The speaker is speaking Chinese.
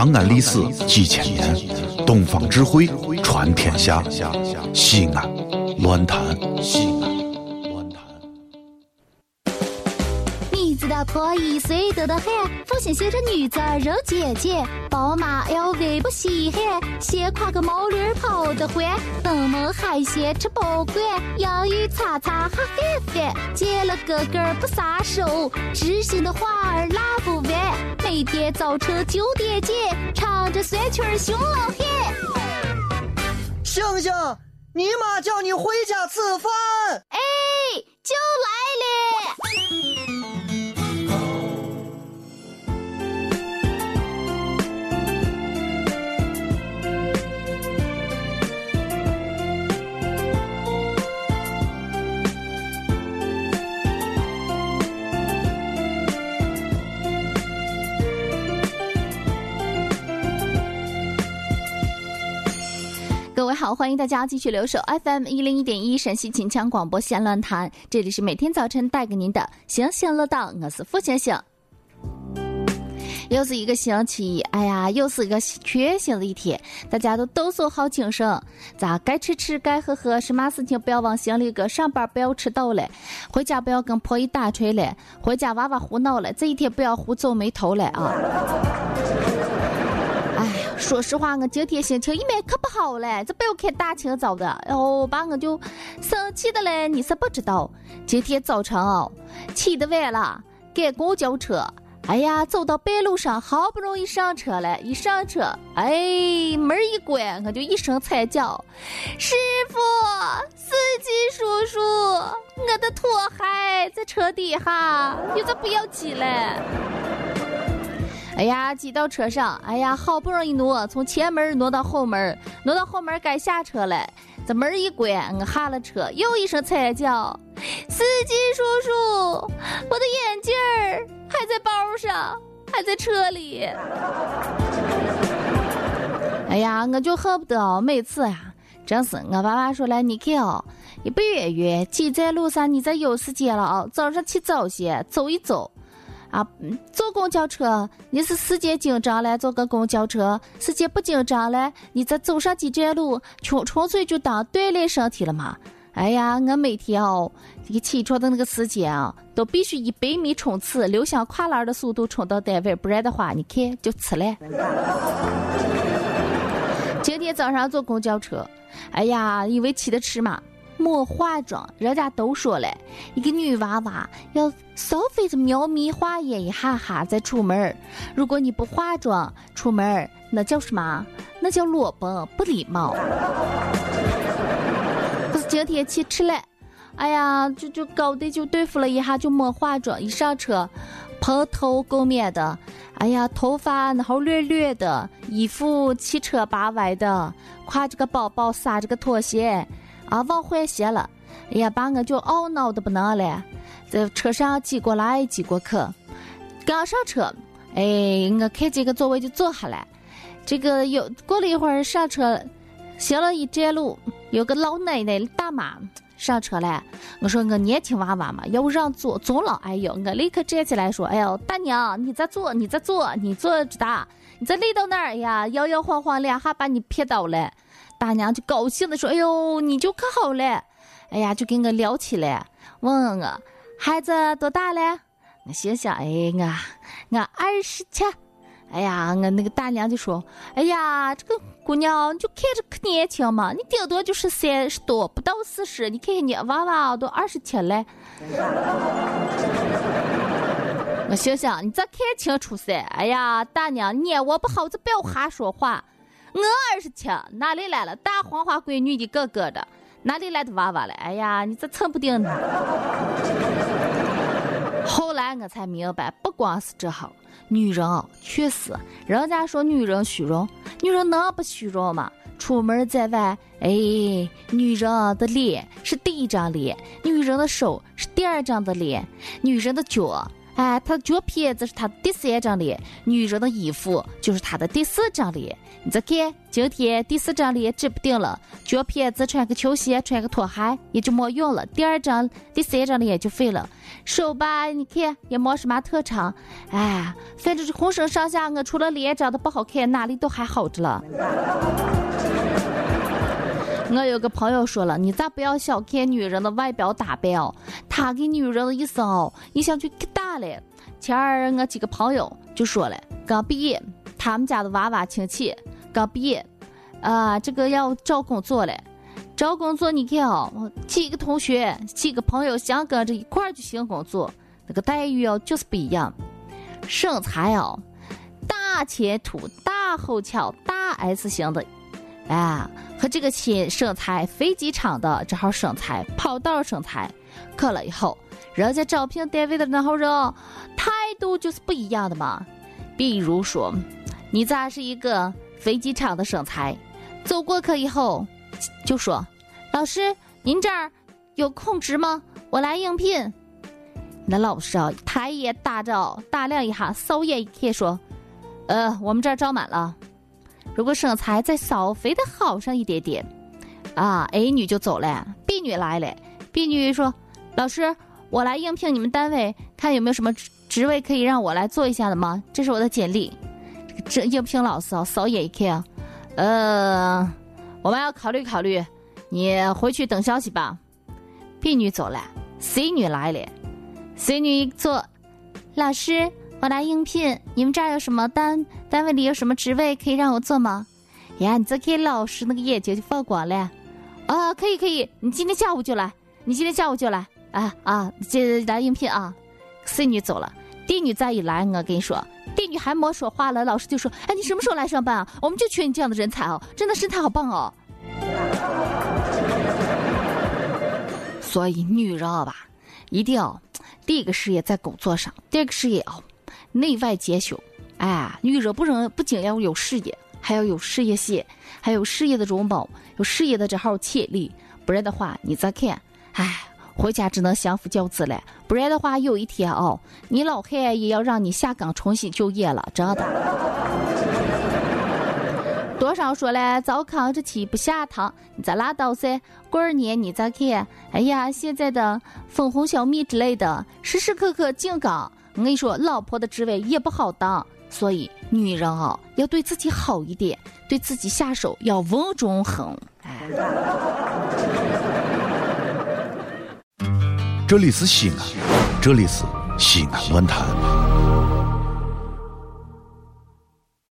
长安历史几千年，东方智慧传天下。西安，乱谈西安，乱谈。你知道破一岁多的很，父亲写着女子肉姐姐，宝马 LV 不稀罕，先挎个毛驴跑得欢，登门海鲜吃不惯，洋芋擦擦哈翻翻，见了哥哥不撒手，知心的话儿拉不完，每天早晨九点见，唱着酸曲儿熊老汉。星星，你妈叫你回家吃饭。哎，就来各位好，欢迎大家继续留守 FM 一零一点一陕西秦腔广播西安论坛，这里是每天早晨带给您的星星乐道，我是付星星。又是一个星期，哎呀，又是一个全新的一天，大家都都说好精神，咋该吃吃，该喝喝，什么事情不要往心里搁，上班不要迟到了，回家不要跟婆姨打锤了，回家娃娃胡闹了，这一天不要胡皱眉头了啊！说实话，我今天心情一面可不好嘞，这不要看大清早的，然后，把我就生气的嘞，你是不知道，今天早晨哦，起得晚了，赶公交车。哎呀，走到半路上，好不容易上车了，一上车，哎，门一关，我就一声惨叫：“师傅，司机叔叔，我的拖鞋在车底下，你这不要挤了。”哎呀，挤到车上，哎呀，好不容易挪，从前门挪到后门，挪到后门该下车了，这门一关，我下了车，又一声惨叫：“司机叔叔，我的眼镜儿还在包上，还在车里。”哎呀，我就恨不得每次呀，真是我爸爸说来，你看哦，你不远远，挤在路上，你再有时间了啊，早上起早些走一走。啊，坐公交车你是时间紧张了，坐个公交车；时间不紧张了，你再走上几站路，纯纯粹就当锻炼身体了嘛。哎呀，我每天哦，一起床的那个时间啊，都必须一百米冲刺，溜香跨栏的速度冲到单位，不然的话，你看就迟了。今天早上坐公交车，哎呀，因为起得迟嘛。莫化妆，人家都说了，一个女娃娃要稍微的描眉画眼一下哈再出门儿如果你不化妆出门儿那叫什么？那叫裸奔，不礼貌。可是今天去吃了，哎呀，就就搞得就对付了一下，就没化妆，一上车，蓬头垢面的，哎呀，头发然后乱乱的，衣服七扯八歪的，挎着个包包，撒着个拖鞋。啊，忘换鞋了！哎呀，把我就懊恼的不能了。在车上挤过来挤过去，刚上车，哎，我看见个座位就坐下来。这个有过了一会儿上车，行了一站路，有个老奶奶大妈上车了。我说我年轻娃娃嘛，要不让座，坐了。哎呦，我立刻站起来说：“哎呦，大娘，你再坐，你再坐，你坐着的，你再累到那儿呀？摇摇晃晃两下把你撇倒了。”大娘就高兴的说：“哎呦，你就可好了，哎呀，就跟我聊起来，问我孩子多大了？我心想，哎，我我二十七。哎呀，我那个大娘就说：哎呀，这个姑娘就看着可年轻嘛，你顶多就是三十多，不到四十。你看看你娃娃都二十七了。我心想，你再看清楚噻。哎呀，大娘，你眼我不好，就不要瞎说话。”我二十七，哪里来了大黄花闺女的哥哥的？哪里来的娃娃了？哎呀，你这蹭不定呢。后来我才明白，不光是这好，女人确实，人家说女人虚荣，女人能不虚荣吗？出门在外，哎，女人的脸是第一张脸，女人的手是第二张的脸，女人的脚。哎，他的脚皮子是他的第三张脸，女人的衣服就是他的第四张脸。你再看，今天第四张脸指不定了，脚皮子穿个球鞋，穿个拖鞋也就没用了。第二张、第三张脸就废了。手吧，你看也没什么特长。哎，反正是浑身上下，我除了脸长得不好看，哪里都还好着了。我有个朋友说了，你咋不要小看女人的外表打扮哦？她给女人的一生哦，一想就可大了。前儿我几个朋友就说了，刚毕业，他们家的娃娃亲戚刚毕业，啊，这个要找工作了。找工作你看哦，几个同学、几个朋友想跟着一块儿去寻工作，那个待遇哦就是不一样。身材哦，大前凸、大后翘、大 S 型的。哎，和这个亲身材飞机场的这号身材跑道身材，可了以后，人家招聘单位的那号人态度就是不一样的嘛。比如说，你咋是一个飞机场的身材，走过去以后就说：“老师，您这儿有空职吗？我来应聘。”那老师啊，抬眼打照打量一下，扫眼一看说：“呃，我们这儿招满了。”如果身材再稍微的好上一点点，啊，A 女就走了，B 女来了。B 女说：“老师，我来应聘你们单位，看有没有什么职位可以让我来做一下的吗？这是我的简历。”这应聘老师啊，扫眼一看，呃，我们要考虑考虑，你回去等消息吧。B 女走了，C 女来了，C 女一坐，老师。我来应聘，你们这儿有什么单？单位里有什么职位可以让我做吗？呀，你这给老师那个眼睛就放光了。啊，可以可以，你今天下午就来，你今天下午就来。啊啊，这来应聘啊。C 女走了，D 女再一来，我跟你说，D 女还没说话了，老师就说：“哎，你什么时候来上班啊？我们就缺你这样的人才哦，真的身材好棒哦。”所以女人啊吧，一定要第一个事业在工作上，第二个事业哦。内外兼修，哎，女人不能不仅要有事业，还要有事业心，还有事业的容貌，有事业的这号潜力。不然的话，你再看，哎，回家只能相夫教子了。不然的话，有一天哦，你老汉也要让你下岗重新就业了，真的。多少说了，糟糠之妻不下堂，你再拉倒噻。过二年你再看，哎呀，现在的粉红小蜜之类的，时时刻刻进岗。我跟你说，老婆的职位也不好当，所以女人啊，要对自己好一点，对自己下手要稳中狠。哎，这里是西安，这里是西安论坛。